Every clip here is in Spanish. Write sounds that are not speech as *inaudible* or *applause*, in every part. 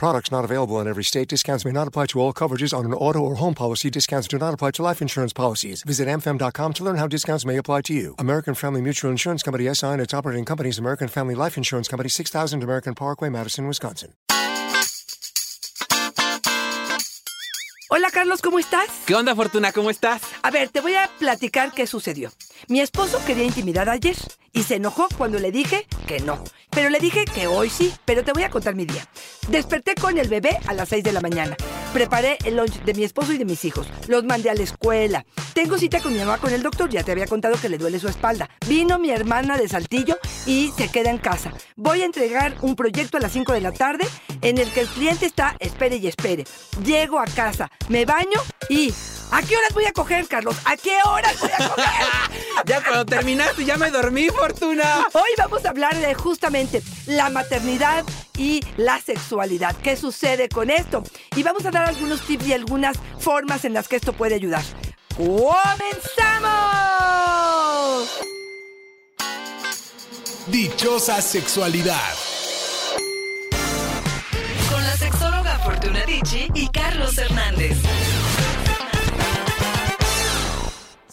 Products not available in every state. Discounts may not apply to all coverages on an auto or home policy. Discounts do not apply to life insurance policies. Visit mfm.com to learn how discounts may apply to you. American Family Mutual Insurance Company SI and its operating companies American Family Life Insurance Company 6000 American Parkway, Madison, Wisconsin. Hola Carlos, ¿cómo estás? ¿Qué onda, Fortuna? ¿Cómo estás? A ver, te voy a platicar qué sucedió. Mi esposo quería intimidar ayer y se enojó cuando le dije que no. Pero le dije que hoy sí, pero te voy a contar mi día. Desperté con el bebé a las 6 de la mañana. Preparé el lunch de mi esposo y de mis hijos. Los mandé a la escuela. Tengo cita con mi mamá con el doctor. Ya te había contado que le duele su espalda. Vino mi hermana de Saltillo y se queda en casa. Voy a entregar un proyecto a las 5 de la tarde en el que el cliente está espere y espere. Llego a casa, me baño y... ¿A qué horas voy a coger, Carlos? ¿A qué horas voy a coger? *laughs* ya cuando terminaste ya me dormí, Fortuna. Hoy vamos a hablar de justamente la maternidad y la sexualidad. ¿Qué sucede con esto? Y vamos a dar algunos tips y algunas formas en las que esto puede ayudar. ¡Comenzamos! Dichosa sexualidad. Con la sexóloga Fortuna Dicci y Carlos Hernández.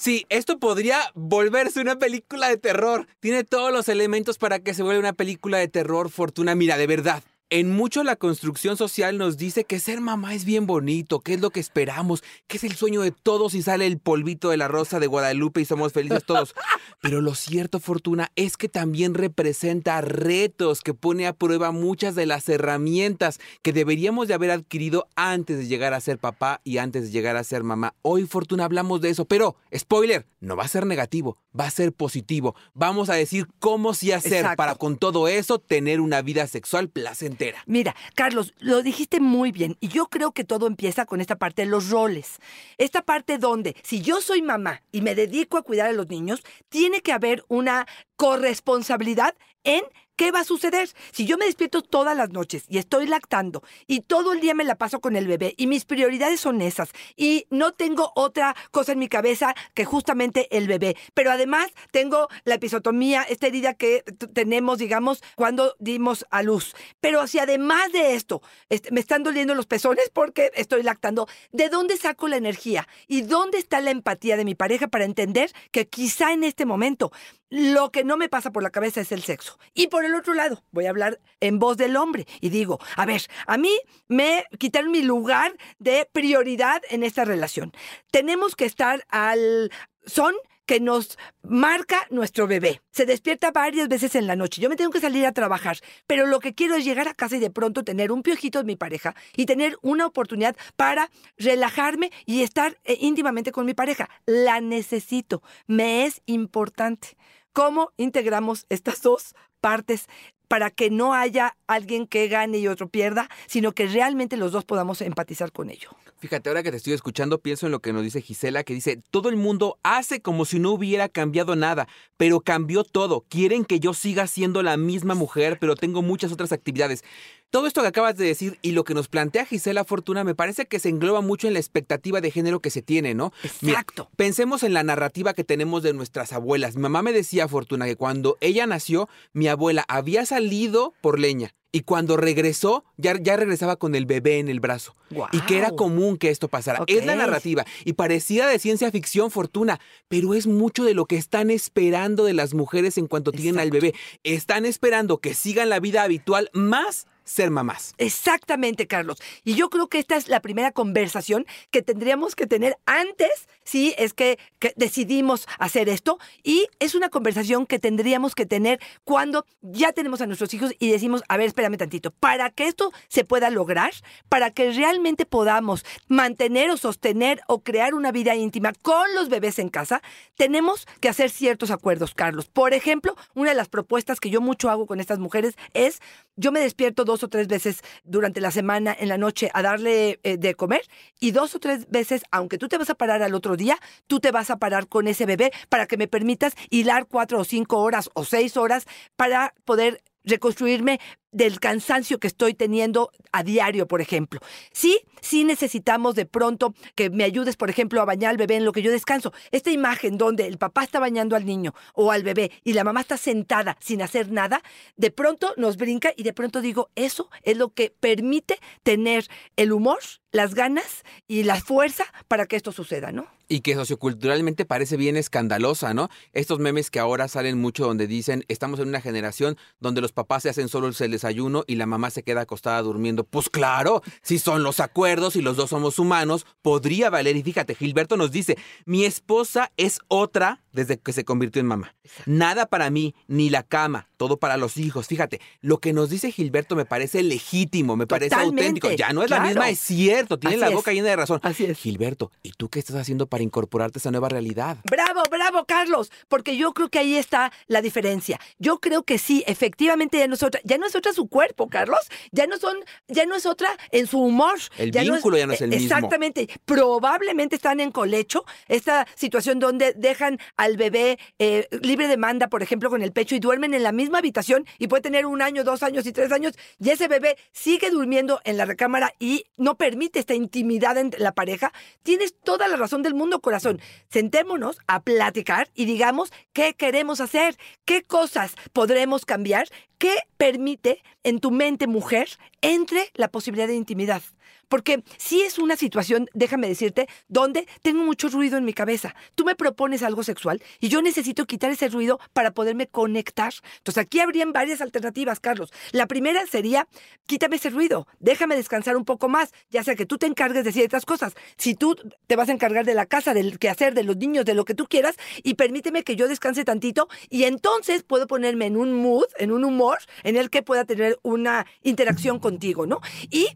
Sí, esto podría volverse una película de terror. Tiene todos los elementos para que se vuelva una película de terror, Fortuna. Mira, de verdad. En mucho la construcción social nos dice que ser mamá es bien bonito, que es lo que esperamos, que es el sueño de todos y sale el polvito de la rosa de Guadalupe y somos felices todos. *laughs* Pero lo cierto, Fortuna, es que también representa retos, que pone a prueba muchas de las herramientas que deberíamos de haber adquirido antes de llegar a ser papá y antes de llegar a ser mamá. Hoy, Fortuna, hablamos de eso, pero, spoiler, no va a ser negativo, va a ser positivo. Vamos a decir cómo sí hacer Exacto. para con todo eso tener una vida sexual placentera. Mira, Carlos, lo dijiste muy bien y yo creo que todo empieza con esta parte de los roles. Esta parte donde si yo soy mamá y me dedico a cuidar a los niños, tiene que haber una corresponsabilidad en ¿Qué va a suceder? Si yo me despierto todas las noches y estoy lactando y todo el día me la paso con el bebé y mis prioridades son esas y no tengo otra cosa en mi cabeza que justamente el bebé, pero además tengo la episotomía, esta herida que tenemos, digamos, cuando dimos a luz. Pero si además de esto este, me están doliendo los pezones porque estoy lactando, ¿de dónde saco la energía? ¿Y dónde está la empatía de mi pareja para entender que quizá en este momento lo que no me pasa por la cabeza es el sexo? Y por el otro lado, voy a hablar en voz del hombre y digo, a ver, a mí me quitaron mi lugar de prioridad en esta relación. Tenemos que estar al son que nos marca nuestro bebé. Se despierta varias veces en la noche. Yo me tengo que salir a trabajar, pero lo que quiero es llegar a casa y de pronto tener un piojito de mi pareja y tener una oportunidad para relajarme y estar eh, íntimamente con mi pareja. La necesito. Me es importante. ¿Cómo integramos estas dos partes para que no haya alguien que gane y otro pierda, sino que realmente los dos podamos empatizar con ello? Fíjate, ahora que te estoy escuchando, pienso en lo que nos dice Gisela, que dice, todo el mundo hace como si no hubiera cambiado nada, pero cambió todo. Quieren que yo siga siendo la misma mujer, pero tengo muchas otras actividades. Todo esto que acabas de decir y lo que nos plantea Gisela Fortuna me parece que se engloba mucho en la expectativa de género que se tiene, ¿no? Mira, Exacto. pensemos en la narrativa que tenemos de nuestras abuelas. Mi mamá me decía, Fortuna, que cuando ella nació, mi abuela había salido por leña. Y cuando regresó, ya, ya regresaba con el bebé en el brazo. Y que era común que esto pasara. Es la narrativa. Y parecía de ciencia ficción, Fortuna. Pero es mucho de lo que están esperando de las mujeres en cuanto tienen al bebé. Están esperando que sigan la vida habitual más ser mamás. Exactamente, Carlos. Y yo creo que esta es la primera conversación que tendríamos que tener antes, si es que, que decidimos hacer esto. Y es una conversación que tendríamos que tener cuando ya tenemos a nuestros hijos y decimos, a ver, espérame tantito, para que esto se pueda lograr, para que realmente podamos mantener o sostener o crear una vida íntima con los bebés en casa, tenemos que hacer ciertos acuerdos, Carlos. Por ejemplo, una de las propuestas que yo mucho hago con estas mujeres es, yo me despierto dos o tres veces durante la semana en la noche a darle eh, de comer y dos o tres veces, aunque tú te vas a parar al otro día, tú te vas a parar con ese bebé para que me permitas hilar cuatro o cinco horas o seis horas para poder reconstruirme del cansancio que estoy teniendo a diario, por ejemplo. Sí, sí necesitamos de pronto que me ayudes, por ejemplo, a bañar al bebé en lo que yo descanso. Esta imagen donde el papá está bañando al niño o al bebé y la mamá está sentada sin hacer nada, de pronto nos brinca y de pronto digo, eso es lo que permite tener el humor, las ganas y la fuerza para que esto suceda, ¿no? Y que socioculturalmente parece bien escandalosa, ¿no? Estos memes que ahora salen mucho donde dicen, estamos en una generación donde los papás se hacen solo el desayuno y la mamá se queda acostada durmiendo. Pues claro, si son los acuerdos y los dos somos humanos, podría valer. Y fíjate, Gilberto nos dice, mi esposa es otra desde que se convirtió en mamá. Nada para mí, ni la cama, todo para los hijos. Fíjate, lo que nos dice Gilberto me parece legítimo, me parece auténtico. Ya no es la misma, es cierto, tiene Así la es. boca llena de razón. Así es. Gilberto, ¿y tú qué estás haciendo para incorporarte a esa nueva realidad? Bravo, bravo, Carlos, porque yo creo que ahí está la diferencia. Yo creo que sí, efectivamente ya no es otra, ya no es otra su cuerpo, Carlos, ya no son, ya no es otra en su humor. El no vínculo ya no es el mismo. Exactamente, probablemente están en colecho, esta situación donde dejan al bebé eh, libre demanda, por ejemplo, con el pecho y duermen en la misma habitación y puede tener un año, dos años y tres años y ese bebé sigue durmiendo en la recámara y no permite esta intimidad entre la pareja. Tienes toda la razón del mundo, corazón. Sentémonos a platicar y digamos qué queremos hacer, qué cosas podremos cambiar, qué permite en tu mente mujer entre la posibilidad de intimidad. Porque si es una situación, déjame decirte, donde tengo mucho ruido en mi cabeza. Tú me propones algo sexual y yo necesito quitar ese ruido para poderme conectar. Entonces aquí habrían varias alternativas, Carlos. La primera sería, quítame ese ruido, déjame descansar un poco más, ya sea que tú te encargues de ciertas cosas. Si tú te vas a encargar de la casa, del quehacer, de los niños, de lo que tú quieras, y permíteme que yo descanse tantito y entonces puedo ponerme en un mood, en un humor, en el que pueda tener una interacción contigo, ¿no? Y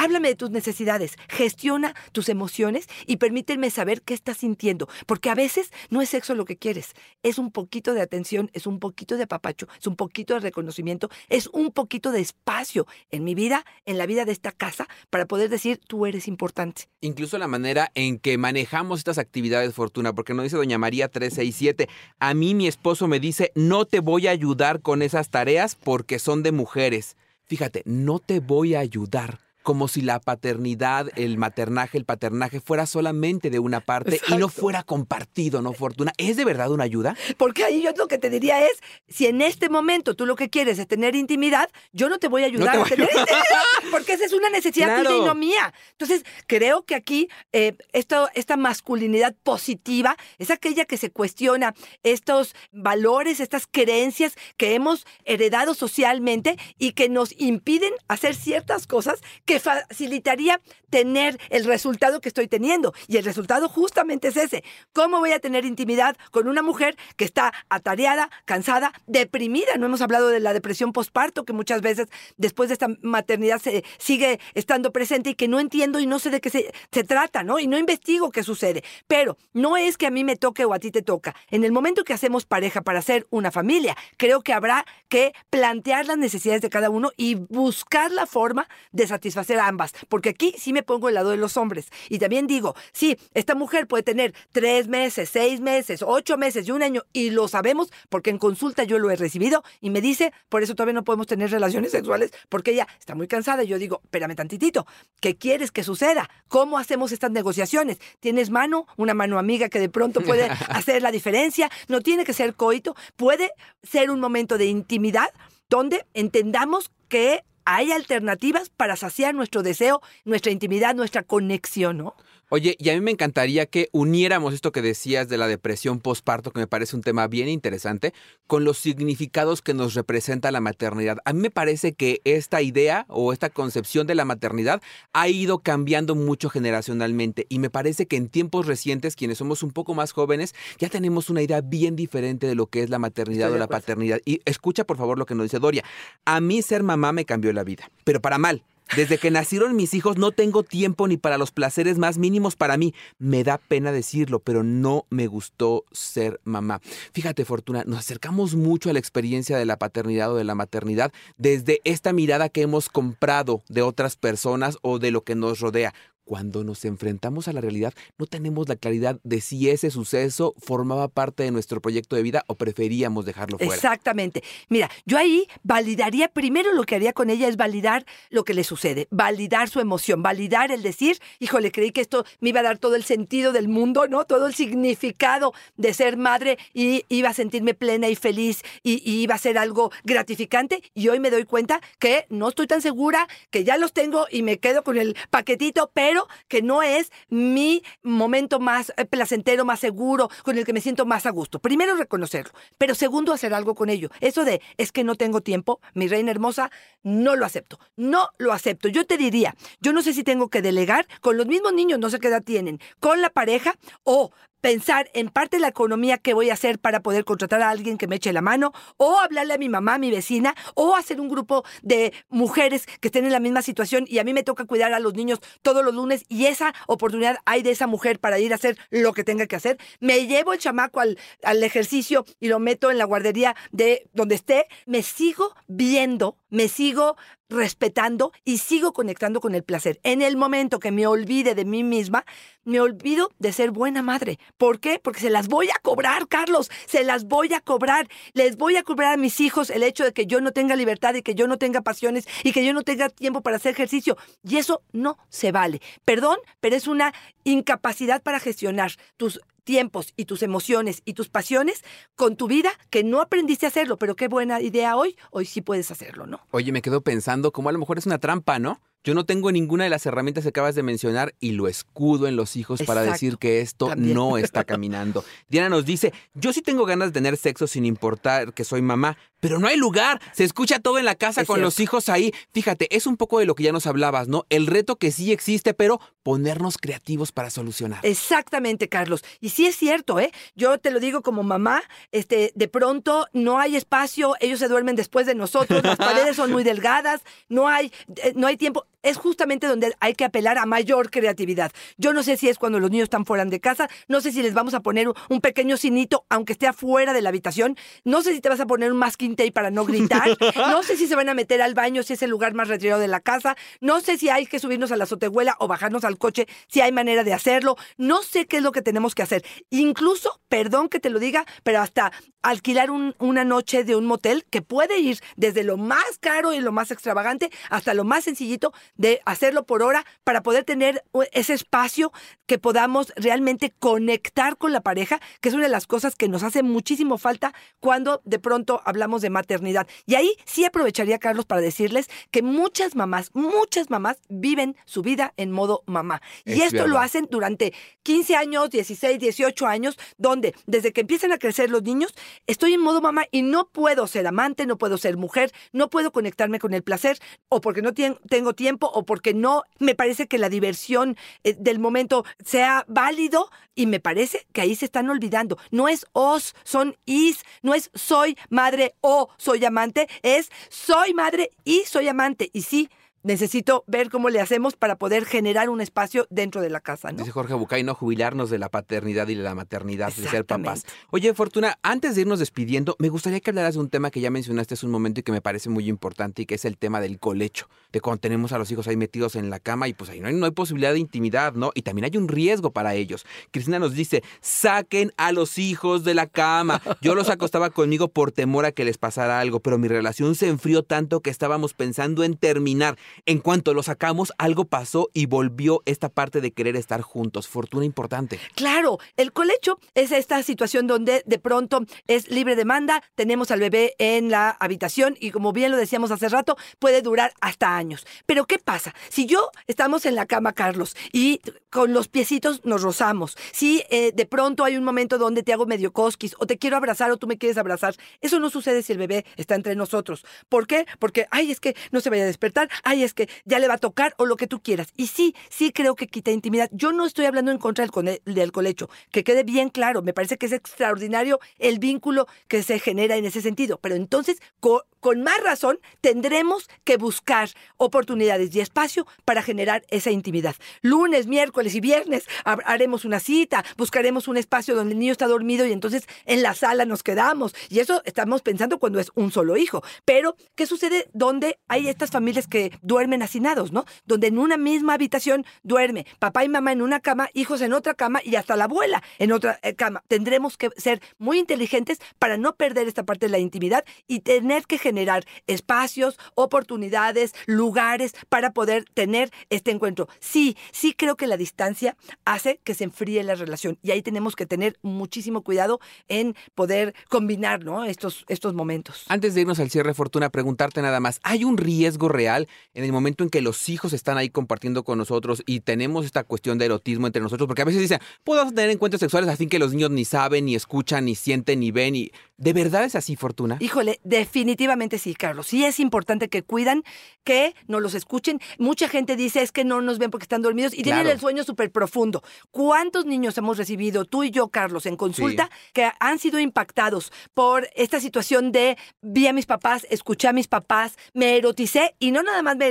Háblame de tus necesidades, gestiona tus emociones y permíteme saber qué estás sintiendo, porque a veces no es sexo lo que quieres, es un poquito de atención, es un poquito de papacho, es un poquito de reconocimiento, es un poquito de espacio en mi vida, en la vida de esta casa, para poder decir tú eres importante. Incluso la manera en que manejamos estas actividades, Fortuna, porque nos dice doña María 367, a mí mi esposo me dice, no te voy a ayudar con esas tareas porque son de mujeres. Fíjate, no te voy a ayudar como si la paternidad, el maternaje, el paternaje fuera solamente de una parte y no fuera compartido, ¿no, Fortuna? ¿Es de verdad una ayuda? Porque ahí yo lo que te diría es, si en este momento tú lo que quieres es tener intimidad, yo no te voy a ayudar voy a tener intimidad, porque esa es una necesidad Claro. tuya y no mía. Entonces, creo que aquí eh, esto, esta masculinidad positiva es aquella que se cuestiona estos valores, estas creencias que hemos heredado socialmente y que nos impiden hacer ciertas cosas que facilitaría tener el resultado que estoy teniendo. Y el resultado justamente es ese. ¿Cómo voy a tener intimidad con una mujer que está atareada, cansada, deprimida? No hemos hablado de la depresión postparto, que muchas veces después de esta maternidad se sigue estando presente y que no entiendo y no sé de qué se, se trata, ¿no? Y no investigo qué sucede. Pero no es que a mí me toque o a ti te toca. En el momento que hacemos pareja para hacer una familia, creo que habrá que plantear las necesidades de cada uno y buscar la forma de satisfacer a ambas. Porque aquí sí me pongo el lado de los hombres. Y también digo, sí, esta mujer puede tener tres meses, seis meses, ocho meses y un año, y lo sabemos porque en consulta yo lo he recibido y me dice, por eso todavía no podemos tener relaciones sexuales, porque ella está muy cansada. Y yo digo, espérame tantitito, ¿qué quieres que suceda? ¿Cómo hacemos estas negociaciones? ¿Tienes mano? Una mano amiga que de pronto puede *laughs* hacer la diferencia. No tiene que ser coito, puede ser un momento de intimidad donde entendamos que hay alternativas para saciar nuestro deseo, nuestra intimidad, nuestra conexión, ¿no? Oye, y a mí me encantaría que uniéramos esto que decías de la depresión postparto, que me parece un tema bien interesante, con los significados que nos representa la maternidad. A mí me parece que esta idea o esta concepción de la maternidad ha ido cambiando mucho generacionalmente y me parece que en tiempos recientes, quienes somos un poco más jóvenes, ya tenemos una idea bien diferente de lo que es la maternidad o la acuerdo. paternidad. Y escucha por favor lo que nos dice Doria. A mí ser mamá me cambió la vida, pero para mal. Desde que nacieron mis hijos no tengo tiempo ni para los placeres más mínimos para mí. Me da pena decirlo, pero no me gustó ser mamá. Fíjate, Fortuna, nos acercamos mucho a la experiencia de la paternidad o de la maternidad desde esta mirada que hemos comprado de otras personas o de lo que nos rodea. Cuando nos enfrentamos a la realidad no tenemos la claridad de si ese suceso formaba parte de nuestro proyecto de vida o preferíamos dejarlo fuera. Exactamente. Mira, yo ahí validaría, primero lo que haría con ella es validar lo que le sucede, validar su emoción, validar el decir, híjole, creí que esto me iba a dar todo el sentido del mundo, ¿no? Todo el significado de ser madre y iba a sentirme plena y feliz y, iba a ser algo gratificante y hoy me doy cuenta que no estoy tan segura, que ya los tengo y me quedo con el paquetito, pero que no es mi momento más eh, placentero, más seguro, con el que me siento más a gusto. Primero reconocerlo, pero segundo hacer algo con ello. Eso de es que no tengo tiempo, mi reina hermosa, no lo acepto. No lo acepto. Yo te diría, yo no sé si tengo que delegar con los mismos niños, no sé qué edad tienen, con la pareja o pensar en parte de la economía que voy a hacer para poder contratar a alguien que me eche la mano, o hablarle a mi mamá, a mi vecina, o hacer un grupo de mujeres que estén en la misma situación y a mí me toca cuidar a los niños todos los lunes y esa oportunidad hay de esa mujer para ir a hacer lo que tenga que hacer. Me llevo el chamaco al, al ejercicio y lo meto en la guardería de donde esté. Me sigo viendo, me sigo respetando y sigo conectando con el placer. En el momento que me olvide de mí misma, me olvido de ser buena madre. ¿Por qué? Porque se las voy a cobrar, Carlos, se las voy a cobrar. Les voy a cobrar a mis hijos el hecho de que yo no tenga libertad y que yo no tenga pasiones y que yo no tenga tiempo para hacer ejercicio. Y eso no se vale. Perdón, pero es una incapacidad para gestionar tus tiempos y tus emociones y tus pasiones con tu vida que no aprendiste a hacerlo, pero qué buena idea hoy, hoy sí puedes hacerlo, ¿no? Oye, me quedo pensando como a lo mejor es una trampa, ¿no? Yo no tengo ninguna de las herramientas que acabas de mencionar y lo escudo en los hijos para decir que esto también. no está caminando. *laughs* Diana nos dice, yo sí tengo ganas de tener sexo sin importar que soy mamá, pero no hay lugar. Se escucha todo en la casa Es con los hijos ahí. Fíjate, es un poco de lo que ya nos hablabas, ¿no? El reto que sí existe, pero ponernos creativos para solucionar. Exactamente, Carlos. Y sí es cierto, ¿eh? Yo te lo digo como mamá, este, de pronto no hay espacio, ellos se duermen después de nosotros, las *laughs* paredes son muy delgadas, no hay, eh, no hay tiempo. Es justamente donde hay que apelar a mayor creatividad. Yo no sé si es cuando los niños están fuera de casa, no sé si les vamos a poner un- pequeño cinito, aunque esté afuera de la habitación, no sé si te vas a poner un masking tape para no gritar, *laughs* no sé si se van a meter al baño si es el lugar más retirado de la casa, no sé si hay que subirnos a la azotehuela o bajarnos al coche, si hay manera de hacerlo, no sé qué es lo que tenemos que hacer. Incluso, perdón que te lo diga, pero hasta alquilar un- una noche de un motel que puede ir desde lo más caro y lo más extravagante hasta lo más sencillito de hacerlo por hora para poder tener u- ese espacio que podamos realmente conectar con la pareja, que es una de las cosas que nos hace muchísimo falta cuando de pronto hablamos de maternidad. Y ahí sí aprovecharía, Carlos, para decirles que muchas mamás, muchas mamás viven su vida en modo mamá. Y Es esto lo hacen durante 15 años, 16, 18 años, donde desde que empiezan a crecer los niños, estoy en modo mamá y no puedo ser amante, no puedo ser mujer, no puedo conectarme con el placer, o porque no tengo tiempo, o porque no me parece que la diversión eh, del momento sea válido, y me parece que ahí se están olvidando. No es os, son is, no es soy madre o soy amante, es soy madre y soy amante. Y sí, necesito ver cómo le hacemos para poder generar un espacio dentro de la casa, ¿no? Dice Jorge Bucay, no jubilarnos de la paternidad y de la maternidad, de ser papás. Oye, Fortuna, antes de irnos despidiendo, me gustaría que hablaras de un tema que ya mencionaste hace un momento y que me parece muy importante y que es el tema del colecho. De cuando tenemos a los hijos ahí metidos en la cama y pues ahí no hay, no hay posibilidad de intimidad, ¿no? Y también hay un riesgo para ellos. Cristina nos dice, saquen a los hijos de la cama. Yo los acostaba conmigo por temor a que les pasara algo, pero mi relación se enfrió tanto que estábamos pensando en terminar. En cuanto lo sacamos, algo pasó y volvió esta parte de querer estar juntos. Fortuna importante. Claro, el colecho es esta situación donde de pronto es libre demanda, tenemos al bebé en la habitación y como bien lo decíamos hace rato, puede durar hasta años. Pero ¿qué pasa? Si yo estamos en la cama, Carlos, y con los piecitos nos rozamos, si eh, de pronto hay un momento donde te hago medio cosquis o te quiero abrazar o tú me quieres abrazar, eso no sucede si el bebé está entre nosotros. ¿Por qué? Porque, ay, es que no se vaya a despertar, ay, es que ya le va a tocar o lo que tú quieras. Y sí, sí creo que quita intimidad. Yo no estoy hablando en contra del, cone- del colecho, que quede bien claro, me parece que es extraordinario el vínculo que se genera en ese sentido, pero entonces co- con más razón tendremos que buscar oportunidades y espacio para generar esa intimidad. Lunes, miércoles y viernes ha- haremos una cita, buscaremos un espacio donde el niño está dormido y entonces en la sala nos quedamos. Y eso estamos pensando cuando es un solo hijo. Pero, ¿qué sucede donde hay estas familias que duermen hacinados, ¿no? Donde en una misma habitación duerme papá y mamá en una cama, hijos en otra cama y hasta la abuela en otra eh, cama. Tendremos que ser muy inteligentes para no perder esta parte de la intimidad y tener que generar espacios, oportunidades, lugares para poder tener este encuentro. Sí, sí creo que la distancia hace que se enfríe la relación y ahí tenemos que tener muchísimo cuidado en poder combinar ¿no? estos, estos momentos. Antes de irnos al cierre, Fortuna, preguntarte nada más, ¿hay un riesgo real en el momento en que los hijos están ahí compartiendo con nosotros y tenemos esta cuestión de erotismo entre nosotros? Porque a veces dicen, podemos tener encuentros sexuales así que los niños ni saben, ni escuchan, ni sienten, ni ven. Y... ¿De verdad es así, Fortuna? Híjole, definitivamente sí, Carlos. Sí es importante que cuidan, que no los escuchen. Mucha gente dice es que no nos ven porque están dormidos y tienen el sueño súper profundo. ¿Cuántos niños hemos recibido, tú y yo, Carlos, en consulta, que han sido impactados por esta situación de vi a mis papás, escuché a mis papás, me eroticé y no nada más me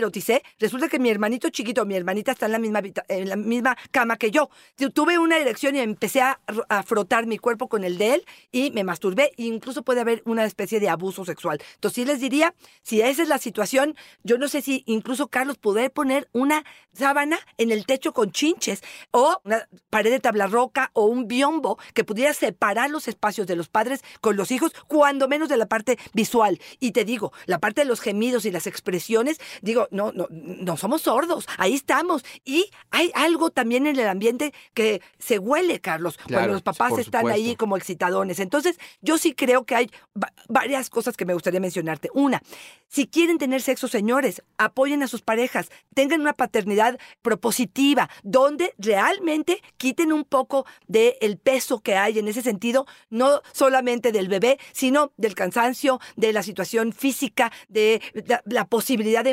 resulta que mi hermanito chiquito, mi hermanita está en la misma, en la misma cama que yo. Tu- Tuve una erección y empecé a, a frotar mi cuerpo con el de él y me masturbé e incluso puede haber una especie de abuso sexual. Entonces sí les diría, si esa es la situación, yo no sé si incluso Carlos poder poner una sábana en el techo con chinches o una pared de tabla roca o un biombo que pudiera separar los espacios de los padres con los hijos, cuando menos de la parte visual. Y te digo, la parte de los gemidos y las expresiones, digo, no, no, no somos sordos, ahí estamos. Y hay algo también en el ambiente que se huele, Carlos, Claro, cuando los papás están ahí como excitadones. Entonces, yo sí creo que hay va- varias cosas que me gustaría mencionarte. Una, si quieren tener sexo, señores, apoyen a sus parejas, tengan una paternidad propositiva, donde realmente quiten un poco del peso que hay en ese sentido, no solamente del bebé, sino del cansancio, de la situación física, de la, la posibilidad de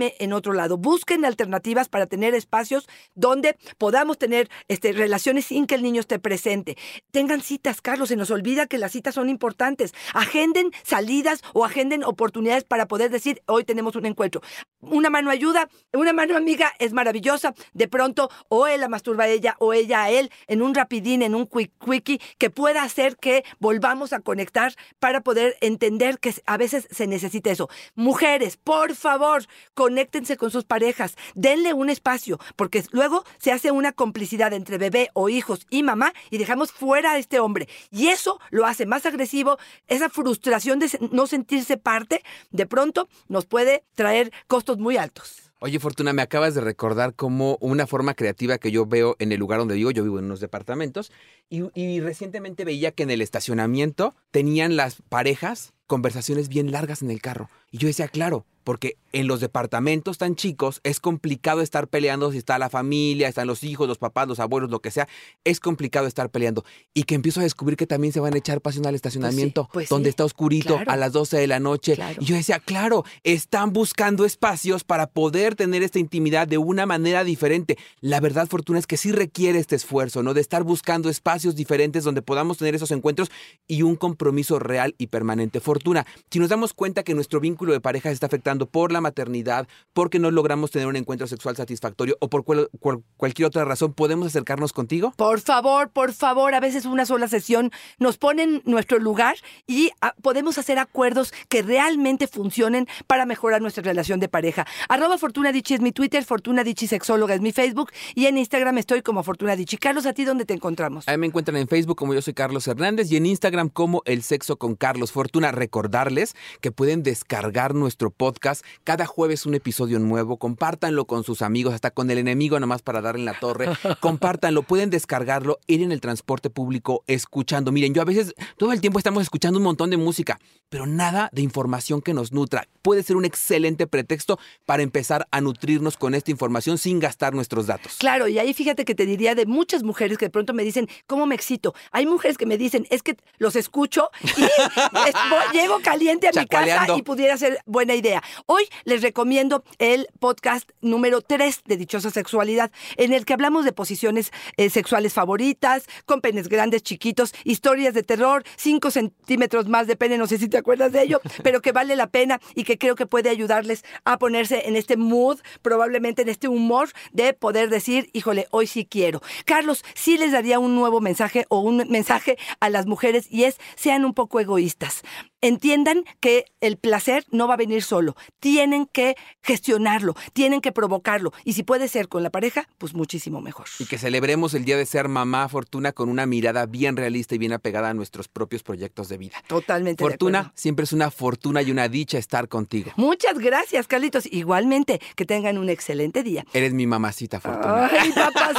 en otro lado. Busquen alternativas para tener espacios donde podamos tener este, relaciones sin que el niño esté presente. Tengan citas, Carlos, se nos olvida que las citas son importantes. Agenden salidas o agenden oportunidades para poder decir, hoy tenemos un encuentro. Una mano ayuda, una mano amiga es maravillosa. De pronto, o él la masturba a ella o ella a él en un rapidín, en un quick quickie, que pueda hacer que volvamos a conectar para poder entender que a veces se necesita eso. Mujeres, por favor, conéctense con sus parejas, denle un espacio, porque luego se hace una complicidad entre bebé o hijos y mamá y dejamos fuera a este hombre. Y eso lo hace más agresivo, esa frustración de no sentirse parte, de pronto nos puede traer costos muy altos. Oye, Fortuna, me acabas de recordar como una forma creativa que yo veo en el lugar donde vivo. Yo vivo en unos departamentos y, y recientemente veía que en el estacionamiento tenían las parejas conversaciones bien largas en el carro. Y yo decía, claro, porque en los departamentos tan chicos es complicado estar peleando si está la familia, están los hijos, los papás, los abuelos, lo que sea. Es complicado estar peleando. Y que empiezo a descubrir que también se van a echar pasión al estacionamiento, pues donde sí, está oscurito claro. a las 12 de la noche. Claro. Y yo decía, claro, están buscando espacios para poder tener esta intimidad de una manera diferente. La verdad, Fortuna, es que sí requiere este esfuerzo, ¿no? De estar buscando espacios diferentes donde podamos tener esos encuentros y un compromiso real y permanente. Fortuna, si nos damos cuenta que nuestro vínculo de pareja se está afectando por la maternidad, porque no logramos tener un encuentro sexual satisfactorio o por cual- cual- cualquier otra razón, ¿podemos acercarnos contigo? Por favor, por favor, a veces una sola sesión nos pone en nuestro lugar y ah, podemos hacer acuerdos que realmente funcionen para mejorar nuestra relación de pareja. Arroba Fortuna Dichi es mi Twitter, Fortuna Dichi Sexóloga es mi Facebook y en Instagram estoy como Fortuna Dichi. Carlos, ¿a ti dónde te encontramos? Ahí me encuentran en Facebook como yo soy Carlos Hernández y en Instagram como El Sexo con Carlos Fortuna. Recordarles que pueden descargar nuestro podcast cada jueves un episodio nuevo. Compártanlo con sus amigos, hasta con el enemigo nomás para darle en la torre. *laughs* Compártanlo, pueden descargarlo, ir en el transporte público escuchando. Miren, yo a veces todo el tiempo estamos escuchando un montón de música, pero nada de información que nos nutra. Puede ser un excelente pretexto para empezar a nutrirnos con esta información sin gastar nuestros datos. Claro, y ahí fíjate que te diría de muchas mujeres que de pronto me dicen, ¿cómo me excito? Hay mujeres que me dicen, es que los escucho y *laughs* es- voy- llego caliente a mi casa y pudiera ser buena idea. Hoy les recomiendo el podcast número 3 de Dichosa Sexualidad, en el que hablamos de posiciones eh, sexuales favoritas, con penes grandes, chiquitos, historias de terror, 5 centímetros más de pene, no sé si te acuerdas de ello, *laughs* pero que vale la pena y que creo que puede ayudarles a ponerse en este mood, probablemente en este humor de poder decir, híjole, hoy sí quiero. Carlos, sí les daría un nuevo mensaje o un mensaje a las mujeres y es, sean un poco egoístas. Entiendan que el placer no va a venir solo. Tienen que gestionarlo, tienen que provocarlo. Y si puede ser con la pareja, pues muchísimo mejor. Y que celebremos el día de ser mamá Fortuna con una mirada bien realista y bien apegada a nuestros propios proyectos de vida. Totalmente. Fortuna, siempre es una fortuna y una dicha estar contigo. Muchas gracias, Carlitos. Igualmente, que tengan un excelente día. Eres mi mamacita, Fortuna. ¡Ay, papacito!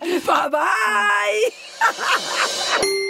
*laughs* ¡Bye bye! *laughs*